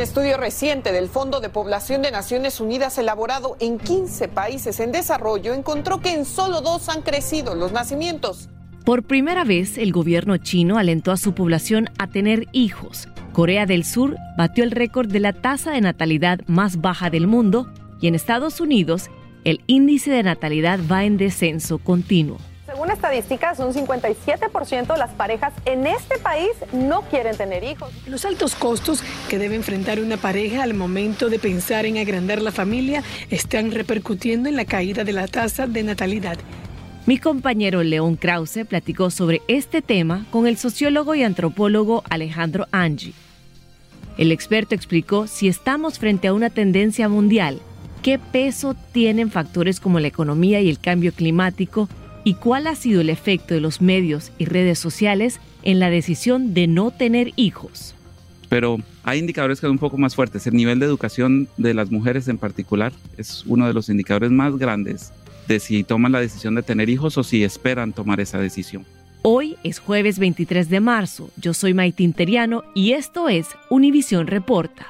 Un estudio reciente del Fondo de Población de Naciones Unidas elaborado en 15 países en desarrollo encontró que en solo dos han crecido los nacimientos. Por primera vez, el gobierno chino alentó a su población a tener hijos. Corea del Sur batió el récord de la tasa de natalidad más baja del mundo y en Estados Unidos el índice de natalidad va en descenso continuo. Según estadísticas, un 57% de las parejas en este país no quieren tener hijos. Los altos costos que debe enfrentar una pareja al momento de pensar en agrandar la familia están repercutiendo en la caída de la tasa de natalidad. Mi compañero León Krause platicó sobre este tema con el sociólogo y antropólogo Alejandro Angi. El experto explicó si estamos frente a una tendencia mundial, qué peso tienen factores como la economía y el cambio climático y cuál ha sido el efecto de los medios y redes sociales en la decisión de no tener hijos. Pero hay indicadores que son un poco más fuertes. El nivel de educación de las mujeres en particular es uno de los indicadores más grandes de si toman la decisión de tener hijos o si esperan tomar esa decisión. Hoy es jueves 23 de marzo. Yo soy Maite Interiano y esto es Univisión Reporta.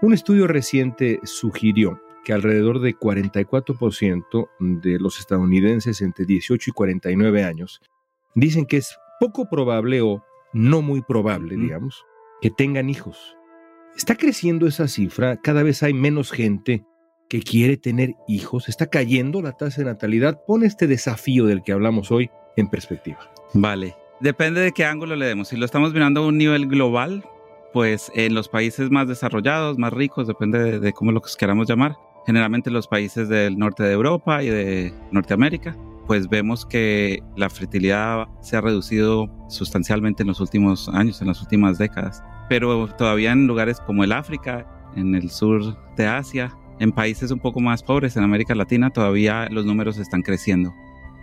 Un estudio reciente sugirió que alrededor de 44% de los estadounidenses entre 18 y 49 años dicen que es poco probable o no muy probable, digamos, que tengan hijos. Está creciendo esa cifra, cada vez hay menos gente que quiere tener hijos, está cayendo la tasa de natalidad. Pone este desafío del que hablamos hoy en perspectiva. Vale, depende de qué ángulo le demos. Si lo estamos mirando a un nivel global, pues en los países más desarrollados, más ricos, depende de, de cómo lo queramos llamar, generalmente los países del norte de Europa y de Norteamérica, pues vemos que la fertilidad se ha reducido sustancialmente en los últimos años, en las últimas décadas. Pero todavía en lugares como el África, en el sur de Asia, en países un poco más pobres, en América Latina, todavía los números están creciendo.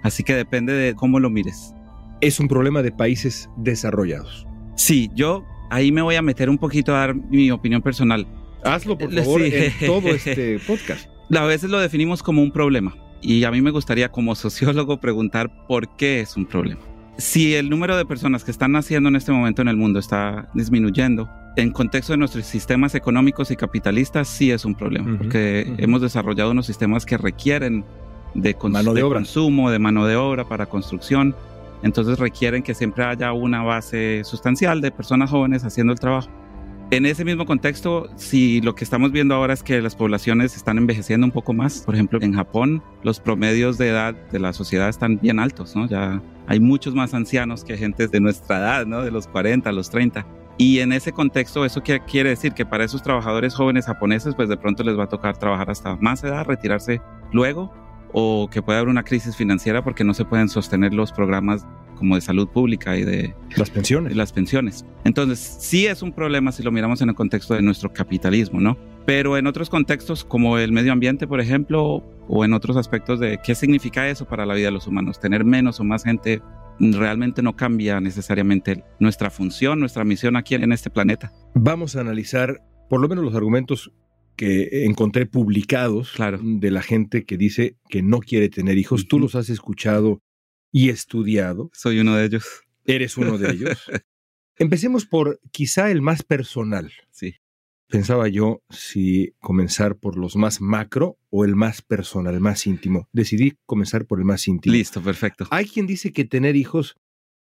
Así que depende de cómo lo mires. Es un problema de países desarrollados. Sí, yo ahí me voy a meter un poquito a dar mi opinión personal. Hazlo, por favor, sí. en todo este podcast. A veces lo definimos como un problema y a mí me gustaría como sociólogo preguntar por qué es un problema. Si el número de personas que están naciendo en este momento en el mundo está disminuyendo, en contexto de nuestros sistemas económicos y capitalistas sí es un problema, uh -huh, porque uh -huh. hemos desarrollado unos sistemas que requieren de, mano de, de obra. consumo, de mano de obra para construcción, entonces requieren que siempre haya una base sustancial de personas jóvenes haciendo el trabajo. En ese mismo contexto, si lo que estamos viendo ahora es que las poblaciones están envejeciendo un poco más, por ejemplo, en Japón los promedios de edad de la sociedad están bien altos, ¿no? Ya hay muchos más ancianos que gente de nuestra edad, ¿no? De los 40, los 30. Y en ese contexto, ¿eso qué quiere decir? Que para esos trabajadores jóvenes japoneses, pues de pronto les va a tocar trabajar hasta más edad, retirarse luego, o que puede haber una crisis financiera porque no se pueden sostener los programas como de salud pública y de las pensiones. Y las pensiones. Entonces, sí es un problema si lo miramos en el contexto de nuestro capitalismo, ¿no? Pero en otros contextos, como el medio ambiente, por ejemplo, o en otros aspectos de qué significa eso para la vida de los humanos, tener menos o más gente realmente no cambia necesariamente nuestra función, nuestra misión aquí en este planeta. Vamos a analizar por lo menos los argumentos que encontré publicados Claro. de la gente que dice que no quiere tener hijos. Tú los has escuchado y estudiado. Soy uno de ellos. Eres uno de ellos. Empecemos por quizá el más personal. Sí. Pensaba yo si comenzar por los más macro o el más personal, el más íntimo. Decidí comenzar por el más íntimo. Listo, perfecto. Hay quien dice que tener hijos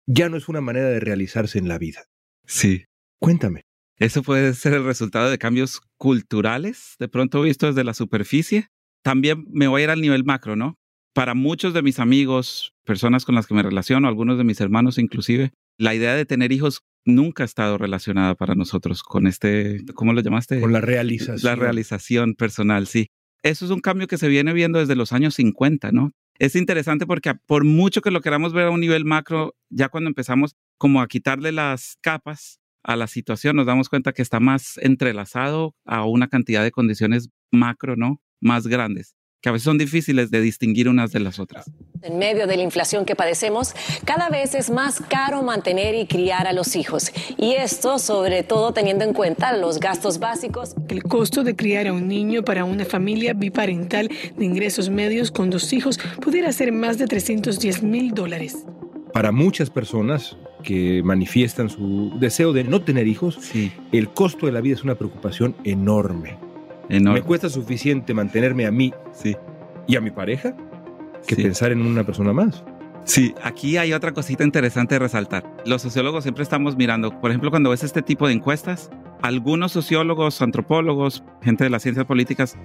ya no es una manera de realizarse en la vida. Sí. Cuéntame. Eso puede ser el resultado de cambios culturales, de pronto visto desde la superficie. También me voy a ir al nivel macro, ¿no? Para muchos de mis amigos, personas con las que me relaciono, algunos de mis hermanos inclusive, la idea de tener hijos nunca ha estado relacionada para nosotros con este, ¿cómo lo llamaste? Con la realización. La realización personal, sí. Eso es un cambio que se viene viendo desde los años 50, ¿no? Es interesante porque por mucho que lo queramos ver a un nivel macro, ya cuando empezamos como a quitarle las capas a la situación, nos damos cuenta que está más entrelazado a una cantidad de condiciones macro, ¿no? Más grandes, que a veces son difíciles de distinguir unas de las otras. En medio de la inflación que padecemos, cada vez es más caro mantener y criar a los hijos. Y esto sobre todo teniendo en cuenta los gastos básicos. El costo de criar a un niño para una familia biparental de ingresos medios con dos hijos pudiera ser más de 310 mil dólares. Para muchas personas que manifiestan su deseo de no tener hijos, Sí, el costo de la vida es una preocupación enorme. enorme. Me cuesta suficiente mantenerme a mí Sí. y a mi pareja que Sí. pensar en una persona más. Sí, aquí hay otra cosita interesante de resaltar. Los sociólogos siempre estamos mirando, por ejemplo, cuando ves este tipo de encuestas, algunos sociólogos, antropólogos, gente de las ciencias políticas,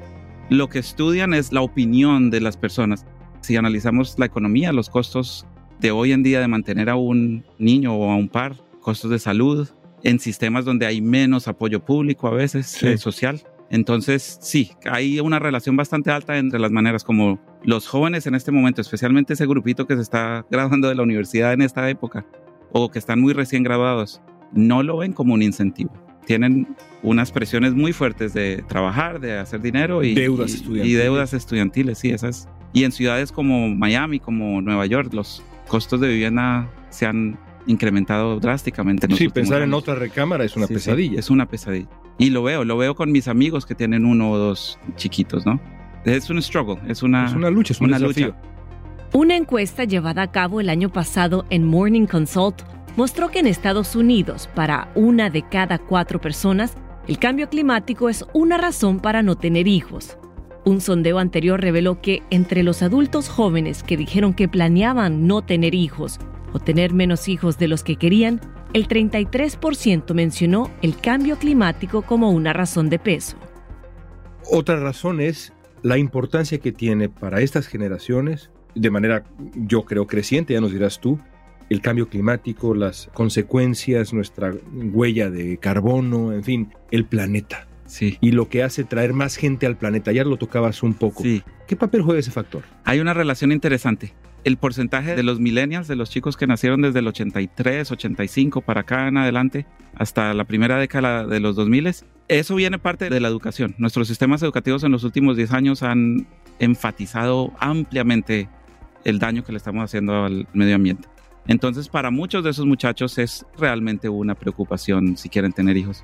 lo que estudian es la opinión de las personas. Si analizamos la economía, los costos de hoy en día de mantener a un niño o a un par, costos de salud, en sistemas donde hay menos apoyo público a veces, Sí. eh, social. Entonces, sí, hay una relación bastante alta entre las maneras como los jóvenes en este momento, especialmente ese grupito que se está graduando de la universidad en esta época o que están muy recién graduados, no lo ven como un incentivo. Tienen unas presiones muy fuertes de trabajar, de hacer dinero y Deudas y- estudiantiles. Y deudas estudiantiles, sí, esas. Y en ciudades como Miami, como Nueva York, los costos de vivienda se han incrementado drásticamente. en Sí, pensar en años. otra recámara es una Sí, sí, pesadilla. es una pesadilla. Y lo veo, lo veo con mis amigos que tienen uno o dos chiquitos, ¿no? Es un struggle, es una, Es una lucha, es un una desafío. lucha. Una encuesta llevada a cabo el año pasado en Morning Consult mostró que en Estados Unidos, para una de cada cuatro personas, el cambio climático es una razón para no tener hijos. Un sondeo anterior reveló que entre los adultos jóvenes que dijeron que planeaban no tener hijos o tener menos hijos de los que querían, el 33% mencionó el cambio climático como una razón de peso. Otra razón es la importancia que tiene para estas generaciones, de manera yo creo creciente, ya nos dirás tú, el cambio climático, las consecuencias, nuestra huella de carbono, en fin, el planeta. Sí. Y lo que hace traer más gente al planeta. Ya lo tocabas un poco. Sí. ¿Qué papel juega ese factor? Hay una relación interesante. El porcentaje de los millennials, de los chicos que nacieron desde el 83, 85 para acá en adelante, hasta la primera década de los 2000, eso viene parte de la educación. Nuestros sistemas educativos en los últimos 10 años han enfatizado ampliamente el daño que le estamos haciendo al medio ambiente. Entonces, para muchos de esos muchachos es realmente una preocupación si quieren tener hijos.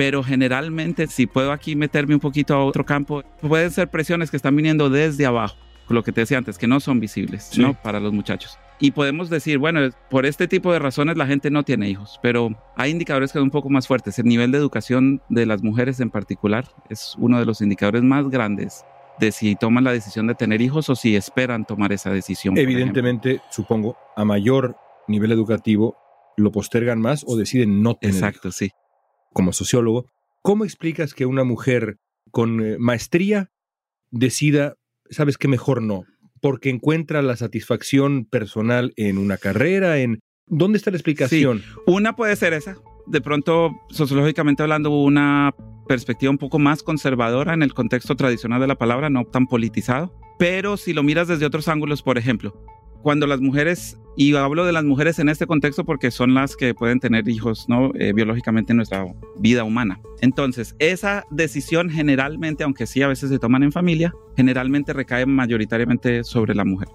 Pero generalmente, si puedo aquí meterme un poquito a otro campo, pueden ser presiones que están viniendo desde abajo, lo que te decía antes, que no son visibles, Sí. ¿no? Para los muchachos. Y podemos decir, bueno, por este tipo de razones la gente no tiene hijos, pero hay indicadores que son un poco más fuertes. El nivel de educación de las mujeres en particular es uno de los indicadores más grandes de si toman la decisión de tener hijos o si esperan tomar esa decisión. Evidentemente, supongo, a mayor nivel educativo, lo postergan más o deciden no tener. Exacto, sí. Como sociólogo, ¿cómo explicas que una mujer con eh, maestría decida, sabes qué mejor no? Porque encuentra la satisfacción personal en una carrera, en... ¿Dónde está la explicación? Una puede ser esa. De pronto, sociológicamente hablando, una perspectiva un poco más conservadora en el contexto tradicional de la palabra, no tan politizado. Pero si lo miras desde otros ángulos, por ejemplo, cuando las mujeres, y hablo de las mujeres en este contexto porque son las que pueden tener hijos ¿no? Eh, biológicamente en nuestra vida humana. Entonces, esa decisión generalmente, aunque sí a veces se toman en familia, generalmente recae mayoritariamente sobre la mujer.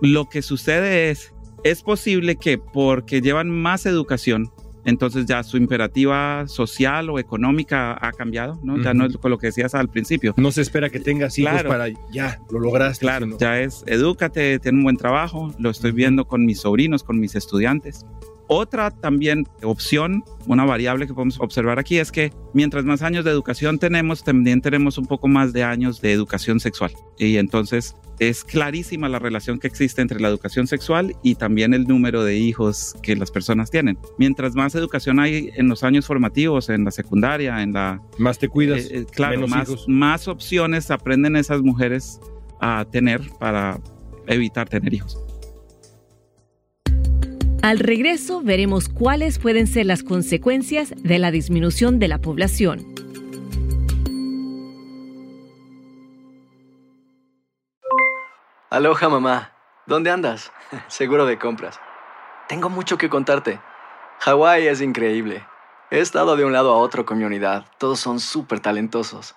Lo que sucede es, es posible que porque llevan más educación, entonces ya su imperativa social o económica ha cambiado, ¿no? Ya no es con lo que decías al principio. No se espera que tengas hijos Claro. para ya, lo lograste. Claro, sino- ya es edúcate, ten un buen trabajo, lo estoy viendo con mis sobrinos, con mis estudiantes. Otra también opción, una variable que podemos observar aquí es que mientras más años de educación tenemos, también tenemos un poco más de años de educación sexual. Y entonces es clarísima la relación que existe entre la educación sexual y también el número de hijos que las personas tienen. Mientras más educación hay en los años formativos, en la secundaria, en la... Más te cuidas, eh, eh, claro, menos más, hijos. más opciones aprenden esas mujeres a tener para evitar tener hijos. Al regreso veremos cuáles pueden ser las consecuencias de la disminución de la población. Aloha mamá, ¿dónde andas? Seguro de compras. Tengo mucho que contarte. Hawái es increíble. He estado de un lado a otro con mi unidad. Todos son súper talentosos.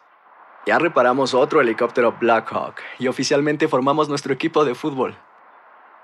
Ya reparamos otro helicóptero Blackhawk y oficialmente formamos nuestro equipo de fútbol.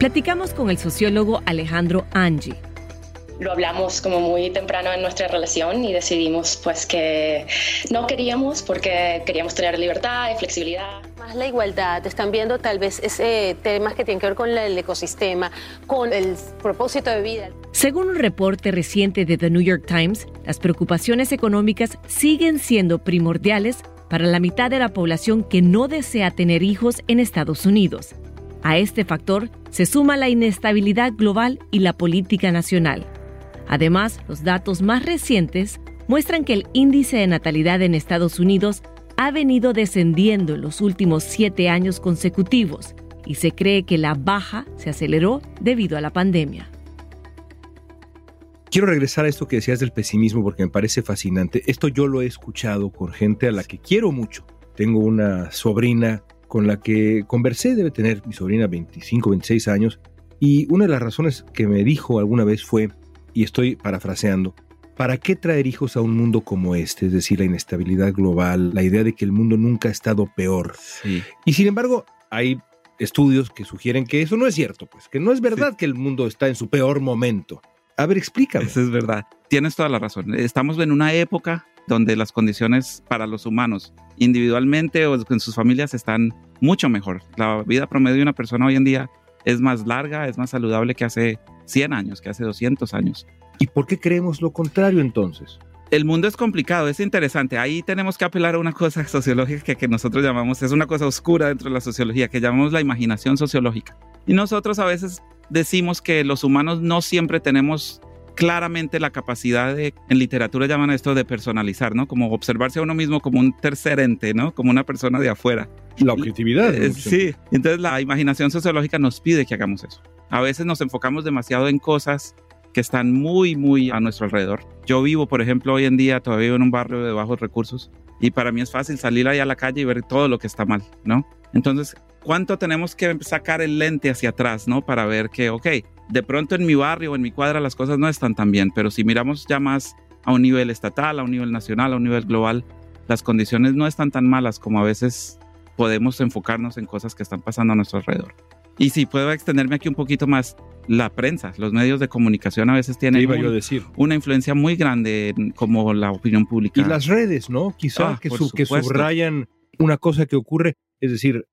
Platicamos con el sociólogo Alejandro Angie. lo hablamos como muy temprano en nuestra relación y decidimos pues que no queríamos porque queríamos tener libertad y flexibilidad. Más la igualdad, están viendo tal vez ese temas que tienen que ver con el ecosistema, con el propósito de vida. Según un reporte reciente de The New York Times, las preocupaciones económicas siguen siendo primordiales para la mitad de la población que no desea tener hijos en Estados Unidos. A este factor se suma la inestabilidad global y la política nacional. Además, los datos más recientes muestran que el índice de natalidad en Estados Unidos ha venido descendiendo en los últimos siete años consecutivos y se cree que la baja se aceleró debido a la pandemia. Quiero regresar a esto que decías del pesimismo porque me parece fascinante. Esto yo lo he escuchado con gente a la que quiero mucho. Tengo una sobrina con la que conversé, debe tener mi sobrina 25, 26 años, y una de las razones que me dijo alguna vez fue, y estoy parafraseando, ¿para qué traer hijos a un mundo como este? Es decir, la inestabilidad global, la idea de que el mundo nunca ha estado peor. Y sin embargo, hay estudios que sugieren que eso no es cierto, pues, que no es verdad que el mundo está en su peor momento. A ver, explícame. Eso es verdad. Tienes toda la razón. Estamos en una época donde las condiciones para los humanos, individualmente o en sus familias, están mucho mejor. La vida promedio de una persona hoy en día es más larga, es más saludable que hace 100 años, que hace 200 años. ¿Y por qué creemos lo contrario entonces? El mundo es complicado, es interesante. Ahí tenemos que apelar a una cosa sociológica que, que nosotros llamamos, es una cosa oscura dentro de la sociología, que llamamos la imaginación sociológica. Y nosotros a veces decimos que los humanos no siempre tenemos claramente la capacidad de, en literatura llaman esto de personalizar, ¿no? Como observarse a uno mismo como un tercer ente, ¿no? Como una persona de afuera. La objetividad. Eh, sí, entonces la imaginación sociológica nos pide que hagamos eso. A veces nos enfocamos demasiado en cosas que están muy, muy a nuestro alrededor. Yo vivo, por ejemplo, hoy en día todavía en un barrio de bajos recursos y para mí es fácil salir ahí a la calle y ver todo lo que está mal, ¿no? Entonces, ¿cuánto tenemos que sacar el lente hacia atrás, ¿no? Para ver que, ok, de pronto en mi barrio o en mi cuadra las cosas no están tan bien, pero si miramos ya más a un nivel estatal, a un nivel nacional, a un nivel global, las condiciones no están tan malas como a veces podemos enfocarnos en cosas que están pasando a nuestro alrededor. Y si puedo extenderme aquí un poquito más, la prensa, los medios de comunicación a veces tienen iba un- yo a decir. una influencia muy grande en como la opinión pública. Y las redes, ¿no? Quizá Ah, que, su- subrayan una cosa que ocurre, es decir,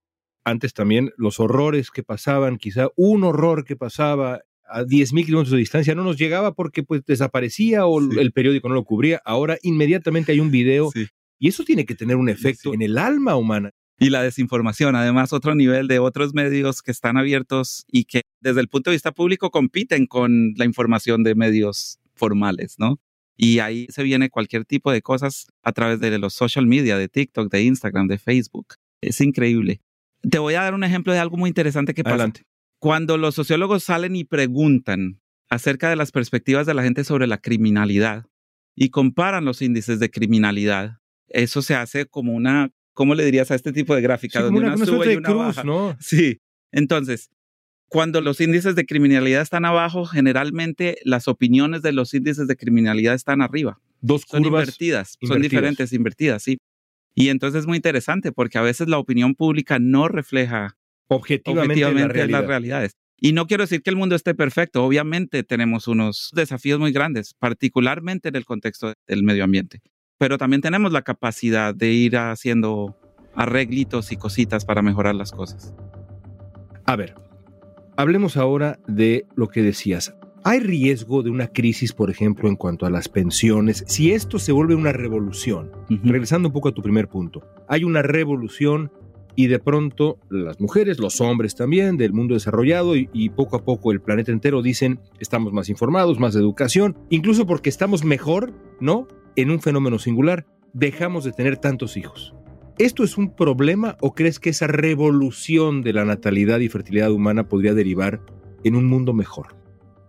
antes también los horrores que pasaban, quizá un horror que pasaba a 10.000 kilómetros de distancia no nos llegaba porque pues desaparecía o el periódico no lo cubría. Ahora inmediatamente hay un video y eso tiene que tener un efecto en el alma humana. Y la desinformación, además, otro nivel de otros medios que están abiertos y que desde el punto de vista público compiten con la información de medios formales, ¿no? Y ahí se viene cualquier tipo de cosas a través de los social media, de TikTok, de Instagram, de Facebook. Es increíble. Te voy a dar un ejemplo de algo muy interesante que pasa. Adelante. Cuando los sociólogos salen y preguntan acerca de las perspectivas de la gente sobre la criminalidad y comparan los índices de criminalidad, eso se hace como una ¿cómo le dirías a este tipo de gráfica? donde una, sube y una cruz, ¿no? Sí. Entonces, cuando los índices de criminalidad están abajo, generalmente las opiniones de los índices de criminalidad están arriba. Dos son invertidas, son diferentes, invertidas, sí. Y entonces es muy interesante porque a veces la opinión pública no refleja objetivamente, las realidades. Y no quiero decir que el mundo esté perfecto, obviamente tenemos unos desafíos muy grandes, particularmente en el contexto del medio ambiente pero también tenemos la capacidad de ir haciendo arreglitos y cositas para mejorar las cosas. A ver, hablemos ahora de lo que decías. ¿Hay riesgo de una crisis, por ejemplo, en cuanto a las pensiones? Si esto se vuelve una revolución, regresando un poco a tu primer punto, hay una revolución y de pronto las mujeres, los hombres también del mundo desarrollado y, y, poco a poco el planeta entero dicen estamos más informados, más educación, incluso porque estamos mejor, ¿no? En un fenómeno singular, dejamos de tener tantos hijos. ¿Esto es un problema o crees que esa revolución de la natalidad y fertilidad humana podría derivar en un mundo mejor?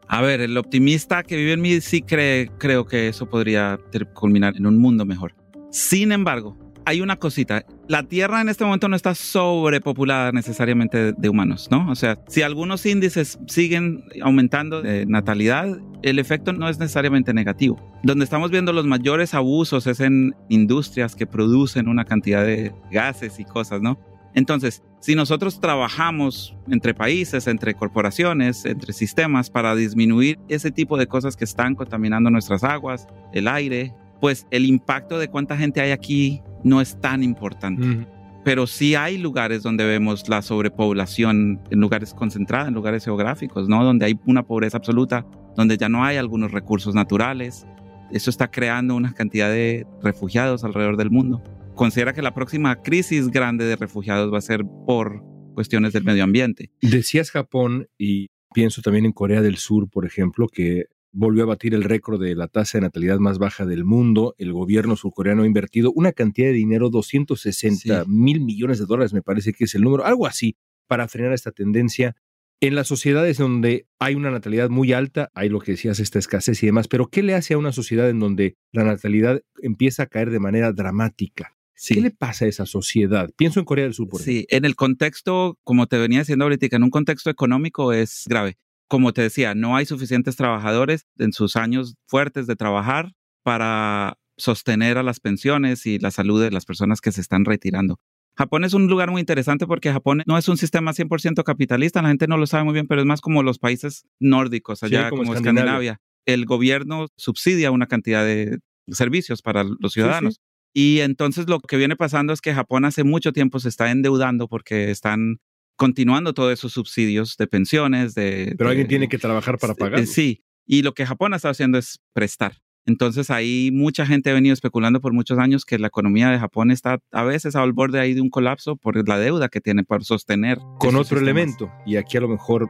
A ver, el optimista que vive en mí sí cree, creo que eso podría culminar en un mundo mejor. Sin embargo, hay una cosita. La Tierra en este momento no está sobrepopulada necesariamente de, humanos, ¿no? O sea, si algunos índices siguen aumentando de natalidad, el efecto no es necesariamente negativo. Donde estamos viendo los mayores abusos es en industrias que producen una cantidad de gases y cosas, ¿no? Entonces, si nosotros trabajamos entre países, entre corporaciones, entre sistemas para disminuir ese tipo de cosas que están contaminando nuestras aguas, el aire, pues el impacto de cuánta gente hay aquí no es tan importante. Pero sí hay lugares donde vemos la sobrepoblación, en lugares concentrados, en lugares geográficos, ¿no? Donde hay una pobreza absoluta, donde ya no hay algunos recursos naturales. Eso está creando una cantidad de refugiados alrededor del mundo. Considera que la próxima crisis grande de refugiados va a ser por cuestiones del medio ambiente. Decías Japón y pienso también en Corea del Sur, por ejemplo, que volvió a batir el récord de la tasa de natalidad más baja del mundo. El gobierno surcoreano ha invertido una cantidad de dinero, 260 mil millones de dólares, me parece que es el número, algo así, para frenar esta tendencia. En las sociedades donde hay una natalidad muy alta, hay lo que decías, esta escasez y demás, pero ¿qué le hace a una sociedad en donde la natalidad empieza a caer de manera dramática? ¿Qué le pasa a esa sociedad? Pienso en Corea del Sur, por Sí, en el contexto, como te venía diciendo ahorita, en un contexto económico es grave como te decía, no hay suficientes trabajadores en sus años fuertes de trabajar para sostener a las pensiones y la salud de las personas que se están retirando. Japón es un lugar muy interesante porque Japón no es un sistema 100% capitalista, la gente no lo sabe muy bien, pero es más como los países nórdicos, allá como, Escandinavia. El gobierno subsidia una cantidad de servicios para los ciudadanos. Y entonces lo que viene pasando es que Japón hace mucho tiempo se está endeudando porque están continuando todos esos subsidios de pensiones, de... Pero alguien tiene que trabajar para pagar. Sí, y lo que Japón ha estado haciendo es prestar. Entonces ahí mucha gente ha venido especulando por muchos años que la economía de Japón está a veces al borde ahí de un colapso por la deuda que tiene para sostener. Con otro elemento, y aquí a lo mejor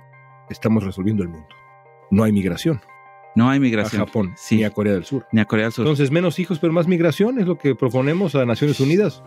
estamos resolviendo el mundo. No hay migración. No hay migración. A Japón, ni a Corea del Sur. Ni a Corea del Sur. Entonces, menos hijos, pero más migración es lo que proponemos a Naciones Unidas.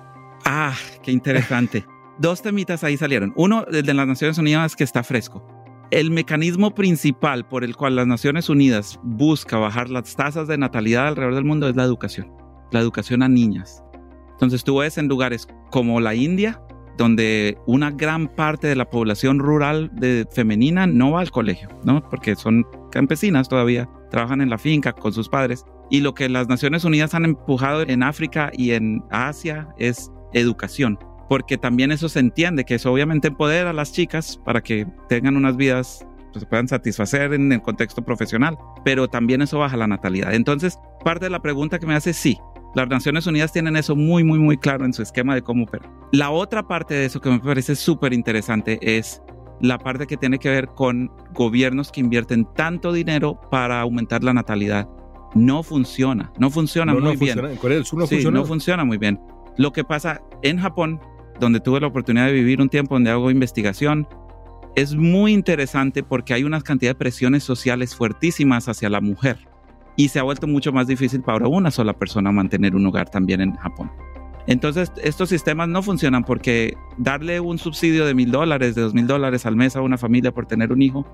Ah, qué interesante. Dos temitas ahí salieron. Uno, el de las Naciones Unidas, que está fresco. El mecanismo principal por el cual las Naciones Unidas busca bajar las tasas de natalidad alrededor del mundo es la educación, la educación a niñas. Entonces tú ves en lugares como la India, donde una gran parte de la población rural de, femenina no va al colegio, ¿no? Porque son campesinas todavía, trabajan en la finca con sus padres. Y lo que las Naciones Unidas han empujado en África y en Asia es educación porque también eso se entiende, que eso obviamente empodera a las chicas para que tengan unas vidas pues, se puedan satisfacer en el contexto profesional, pero también eso baja la natalidad. Entonces, parte de la pregunta que me hace, sí, las Naciones Unidas tienen eso muy, muy, muy claro en su esquema de cómo operar. La otra parte de eso que me parece súper interesante es la parte que tiene que ver con gobiernos que invierten tanto dinero para aumentar la natalidad. No funciona, no funciona No, muy no bien. funciona. En Corea del Sur no Sí, funciona. no funciona muy bien. Lo que pasa en Japón, donde tuve la oportunidad de vivir un tiempo donde hago investigación, es muy interesante porque hay una cantidad de presiones sociales fuertísimas hacia la mujer y se ha vuelto mucho más difícil para una sola persona mantener un hogar también en Japón. Entonces, estos sistemas no funcionan porque darle un subsidio de mil dólares, de dos mil dólares al mes a una familia por tener un hijo,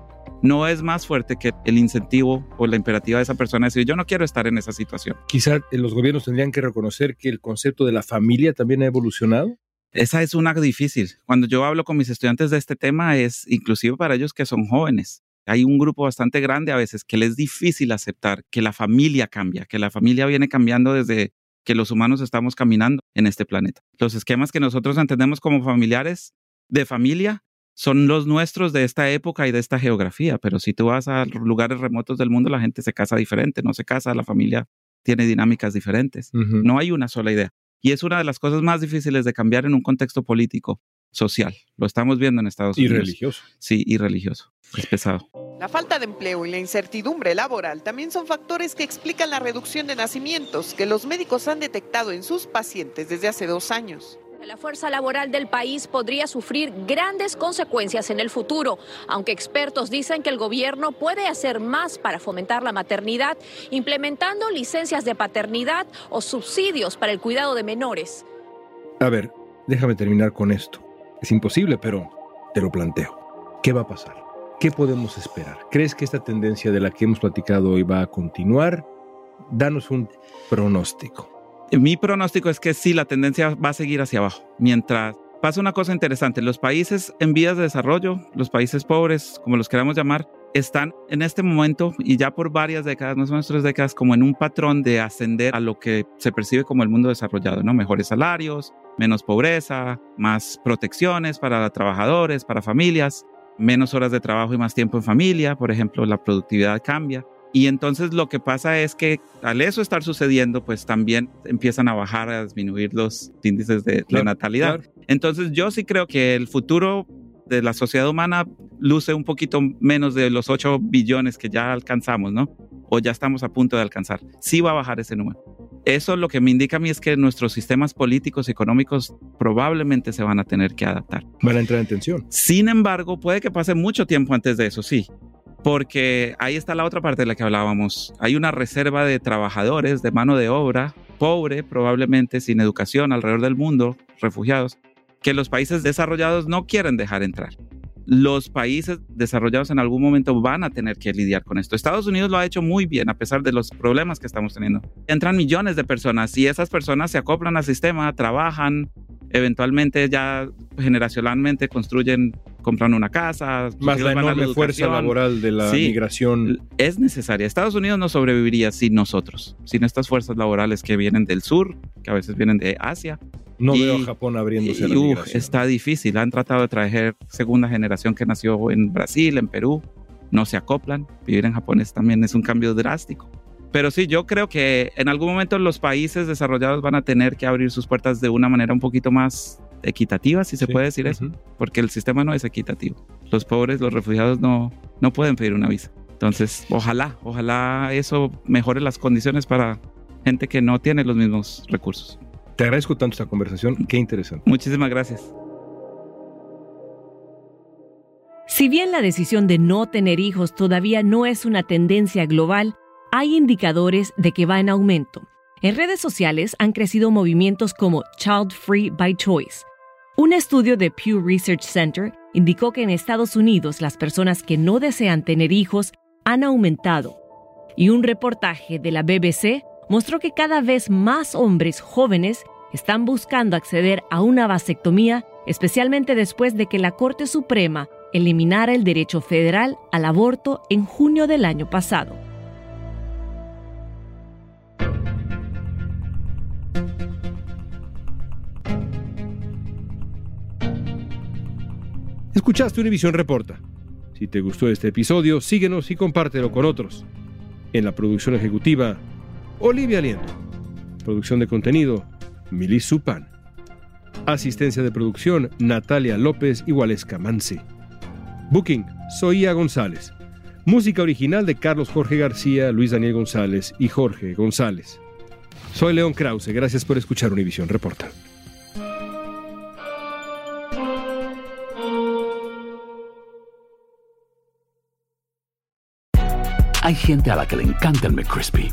no es más fuerte que el incentivo o la imperativa de esa persona de decir, yo no quiero estar en esa situación. Quizá eh, los gobiernos tendrían que reconocer que el concepto de la familia también ha evolucionado. Esa es una difícil. Cuando yo hablo con mis estudiantes de este tema es inclusive para ellos que son jóvenes. Hay un grupo bastante grande a veces que les es difícil aceptar que la familia cambia, que la familia viene cambiando desde que los humanos estamos caminando en este planeta. Los esquemas que nosotros entendemos como familiares de familia son los nuestros de esta época y de esta geografía, pero si tú vas a lugares remotos del mundo, la gente se casa diferente, no se casa, la familia tiene dinámicas diferentes. No hay una sola idea. Y es una de las cosas más difíciles de cambiar en un contexto político, social. Lo estamos viendo en Estados Y Unidos. religioso. Sí, y religioso. Es pesado. La falta de empleo y la incertidumbre laboral también son factores que explican la reducción de nacimientos que los médicos han detectado en sus pacientes desde hace dos años. La fuerza laboral del país podría sufrir grandes consecuencias en el futuro, aunque expertos dicen que el gobierno puede hacer más para fomentar la maternidad, implementando licencias de paternidad o subsidios para el cuidado de menores. A ver, déjame terminar con esto. Es imposible, pero te lo planteo. ¿Qué va a pasar? ¿Qué podemos esperar? ¿Crees que esta tendencia de la que hemos platicado hoy va a continuar? Danos un pronóstico. Mi pronóstico es que sí, la tendencia va a seguir hacia abajo. Mientras pasa una cosa interesante, los países en vías de desarrollo, los países pobres, como los queramos llamar, están en este momento y ya por varias décadas, más o menos tres décadas, como en un patrón de ascender a lo que se percibe como el mundo desarrollado, ¿no? Mejores salarios, menos pobreza, más protecciones para trabajadores, para familias, menos horas de trabajo y más tiempo en familia, por ejemplo, la productividad cambia. Y entonces lo que pasa es que al eso estar sucediendo, pues también empiezan a bajar, a disminuir los índices de, de Claro, natalidad. claro. Entonces yo sí creo que el futuro de la sociedad humana luce un poquito menos de los 8 billones que ya alcanzamos, ¿no? O ya estamos a punto de alcanzar. Sí va a bajar ese número. Eso lo que me indica a mí es que nuestros sistemas políticos y económicos probablemente se van a tener que adaptar. Van a entrar en tensión. Sin embargo, puede que pase mucho tiempo antes de eso, sí. Porque ahí está la otra parte de la que hablábamos. Hay una reserva de trabajadores, de mano de obra, pobre, probablemente sin educación alrededor del mundo, refugiados, que los países desarrollados no quieren dejar entrar. Los países desarrollados en algún momento van a tener que lidiar con esto. Estados Unidos lo ha hecho muy bien a pesar de los problemas que estamos teniendo. Entran millones de personas y esas personas se acoplan al sistema, trabajan, eventualmente ya generacionalmente construyen, compran una casa. Más la enorme fuerza laboral de la Sí, migración. Es necesaria. Estados Unidos no sobreviviría sin nosotros, sin estas fuerzas laborales que vienen del sur, que a veces vienen de Asia. No Y- veo a Japón abriéndose a la y, uh, está difícil. Han tratado de traer segunda generación que nació en Brasil, en Perú. No se acoplan. Vivir en Japón es- también es un cambio drástico. Pero sí, yo creo que en algún momento los países desarrollados van a tener que abrir sus puertas de una manera un poquito más equitativa, si se Sí, puede decir eso, porque el sistema no es equitativo. Los pobres, los refugiados no, no pueden pedir una visa. Entonces, ojalá, ojalá eso mejore las condiciones para gente que no tiene los mismos recursos. Te agradezco tanto esta conversación. Qué interesante. Muchísimas gracias. Si bien la decisión de no tener hijos todavía no es una tendencia global, hay indicadores de que va en aumento. En redes sociales han crecido movimientos como Child Free by Choice. Un estudio de Pew Research Center indicó que en Estados Unidos las personas que no desean tener hijos han aumentado. Y un reportaje de la BBC mostró que cada vez más hombres jóvenes están buscando acceder a una vasectomía, especialmente después de que la Corte Suprema eliminara el derecho federal al aborto en junio del año pasado. Escuchaste Univisión Reporta. Si te gustó este episodio, síguenos y compártelo con otros. En la producción ejecutiva, Olivia Liendo. Producción de contenido, Milis Supan. Asistencia de producción, Natalia López y Waleska Mansi. Booking, Soía González. Música original de Carlos Jorge García, Luis Daniel González y Jorge González. Soy León Krause, gracias por escuchar Univisión Reporta. Hay gente a la que le encanta el McCrispy